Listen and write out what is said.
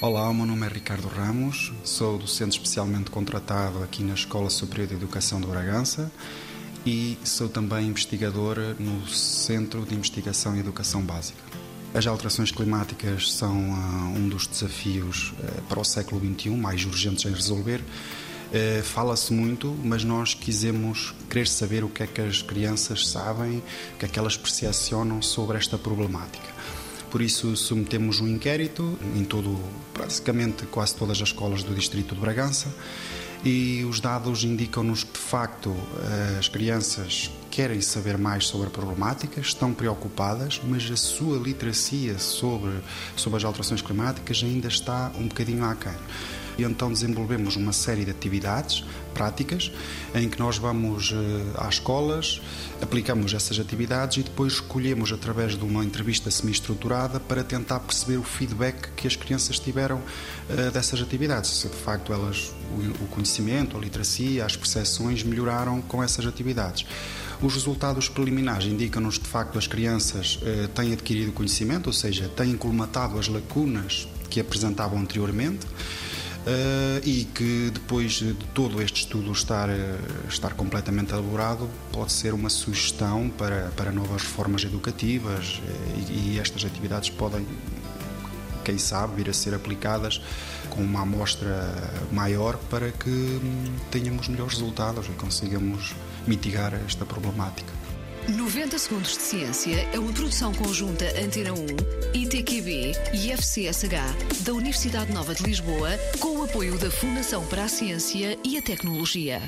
Olá, o meu nome é Ricardo Ramos, sou docente especialmente contratado aqui na Escola Superior de Educação de Bragança e sou também investigador no Centro de Investigação e Educação Básica. As alterações climáticas são uh, um dos desafios uh, para o século XXI mais urgentes em resolver. Uh, Fala-se muito, mas nós quisemos querer saber o que é que as crianças sabem, o que é que elas percepcionam sobre esta problemática. Por isso submetemos um inquérito em todo, praticamente quase todas as escolas do distrito de Bragança e os dados indicam-nos que de facto as crianças querem saber mais sobre a problemática, estão preocupadas, mas a sua literacia sobre, sobre as alterações climáticas ainda está um bocadinho aquém. E então desenvolvemos uma série de atividades práticas em que nós vamos uh, às escolas, aplicamos essas atividades e depois escolhemos através de uma entrevista semi-estruturada para tentar perceber o feedback que as crianças tiveram uh, dessas atividades, se de facto elas o, conhecimento, a literacia, as percepções melhoraram com essas atividades. Os resultados preliminares indicam-nos de facto as crianças uh, têm adquirido conhecimento, ou seja, têm colmatado as lacunas que apresentavam anteriormente. Uh, e que depois de todo este estudo estar, uh, estar completamente elaborado, pode ser uma sugestão para, para novas reformas educativas uh, e, e, estas atividades podem, quem sabe, vir a ser aplicadas com uma amostra maior para que hum, tenhamos melhores resultados e consigamos mitigar esta problemática. 90 Segundos de Ciência é uma produção conjunta Antena 1, ITQB e FCSH da Universidade Nova de Lisboa, com o apoio da Fundação para a Ciência e a Tecnologia.